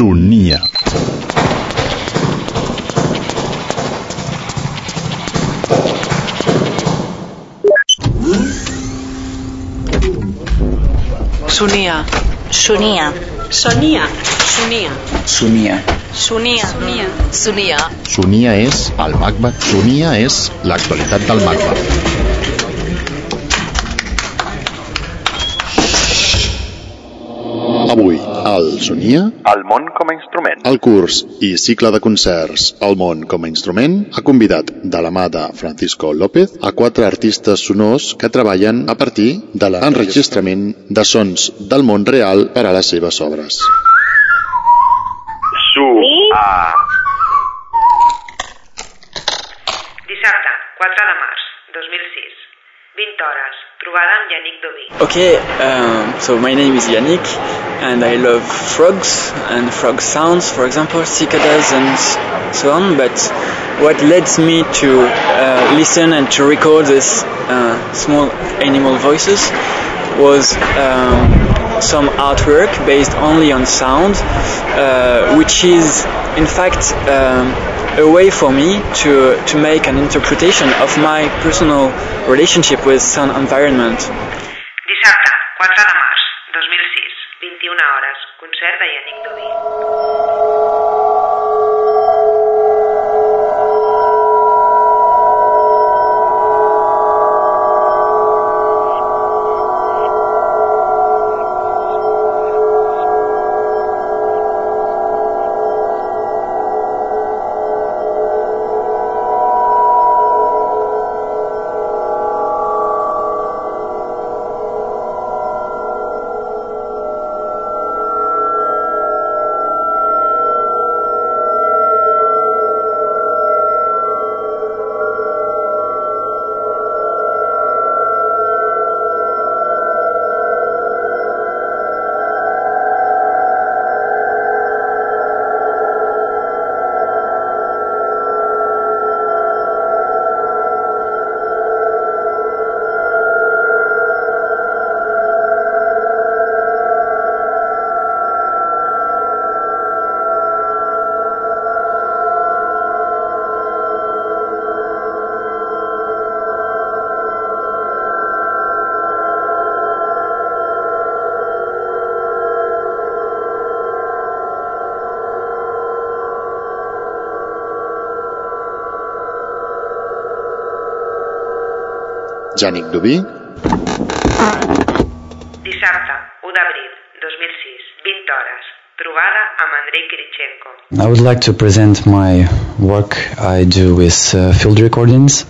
Sonia. Sonia. Sonia. Sonia. Sonia. Sonia. Sonia. Sonia. Sonia és el Macba. Sonia és l'actualitat del Macba. Avui, al Sonia, El món com a instrument. el curs i cicle de concerts El món com a instrument ha convidat de la mà de Francisco López a quatre artistes sonors que treballen a partir de l'enregistrament de sons del món real per a les seves obres. Su. A. Dissabte, 4 de març, 2006. 20 hores. Trobada amb Yannick Dauby. Okay, um, so my name is Yannick, and I love frogs and frog sounds, for example, cicadas and so on. But what led me to uh, listen and to record these uh, small animal voices was um, some artwork based only on sound, uh, which is in fact um, a way for me to, to make an interpretation of my personal relationship with sound environment. Dissabte, 4 de març, 2006. 21 hores. Concert de Yannick. Yannick Dauby, Dissabte, 1 d'abril, 2006. 20 hores. Trobada amb Andrei Kirichenko. I would like to present my work I do with uh, field recordings.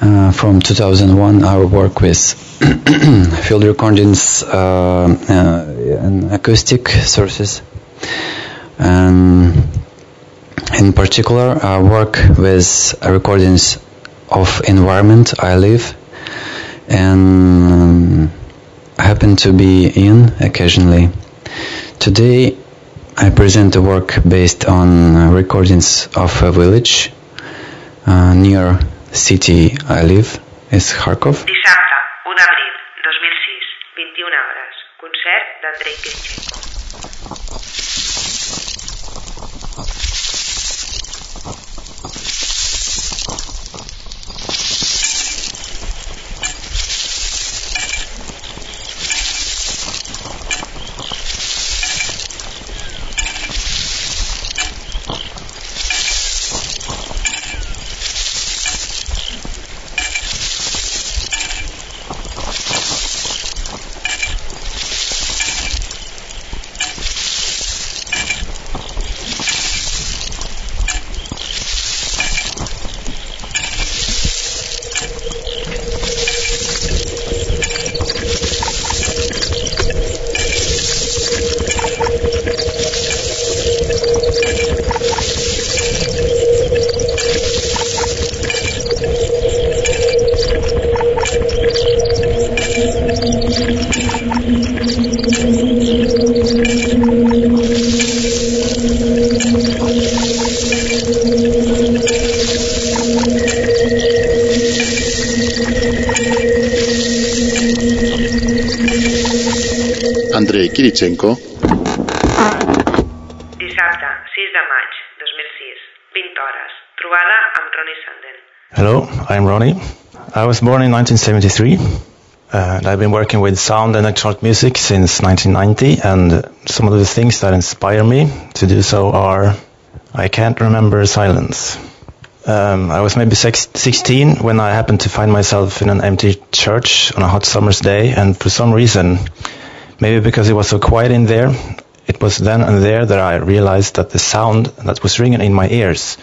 Uh, from 2001, I work with field recordings uh, uh, and acoustic sources. And in particular, I work with recordings of environment I live and um, happen to be in occasionally. Today, I present a work based on recordings of a village uh, near city I live, is Kharkov. Dissabte, 1 d'abril, 2006. 21 hores. Concert d'Andrei. Kirichenko, Dissabte, 6 de maig, 2006, 20 hores. Trobada amb Ronnie Sanden. Hello, I'm Ronnie. I was born in 1973 uh, and I've been working with sound and electronic music since 1990 and some of the things that inspire me to do so are I can't remember silence. Um, I was maybe six, 16 when I happened to find myself in an empty church on a hot summer's day and for some reason, maybe because it was so quiet in there, it was then and there that I realized that the sound that was ringing in my ears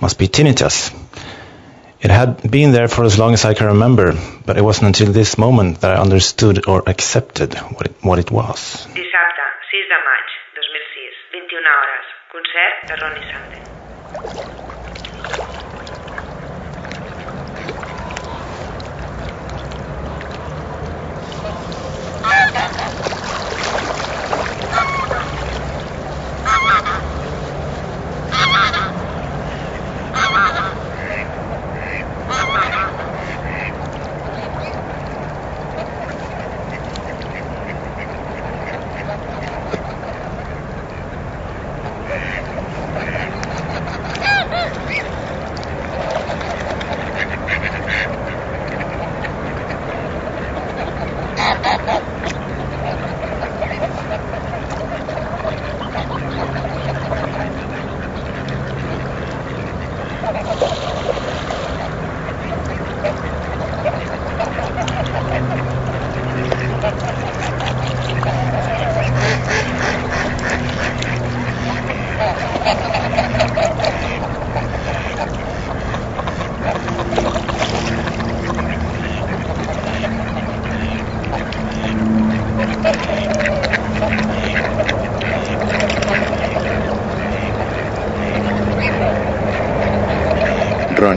must be tinnitus. It had been there for as long as I can remember, but it wasn't until this moment that I understood or accepted what it, what it was. Dissabte, 6 de maig, 2006, 21 hores. Concert de Ronnie Sanden.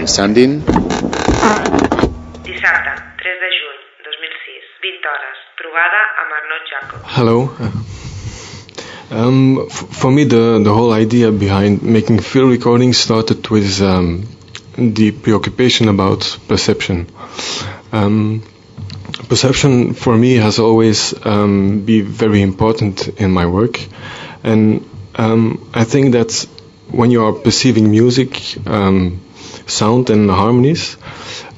Sandin, Dissabte, 3 de juny, 2006, 20 hores. Trobada amb Arnaud Jacob. Hello. Um, for me, the, the whole idea behind making field recordings started with um, the preoccupation about perception. Um, perception for me has always um, been very important in my work, and um, I think that when you are perceiving music, um, sound, and harmonies,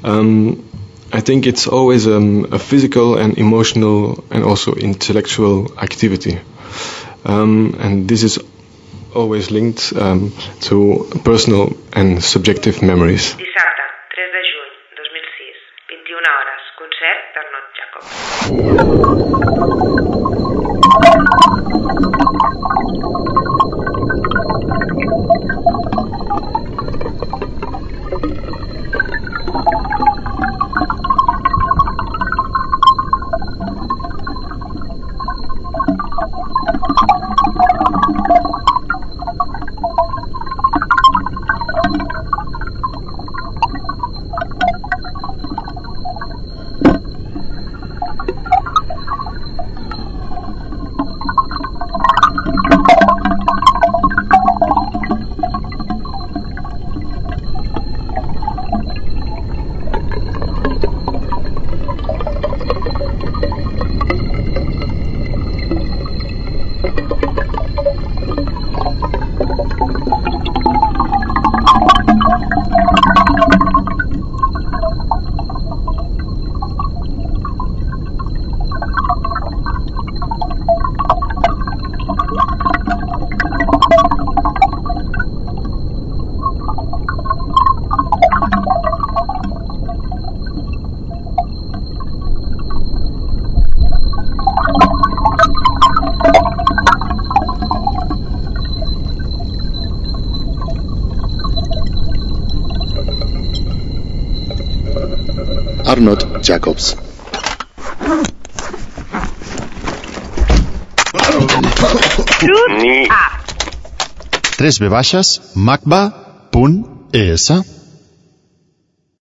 um, I think it's always um, a physical and emotional and also intellectual activity. Um, and this is always linked um, to personal and subjective memories. Arnold Jacobs. Ni. 3 v baixes macba.es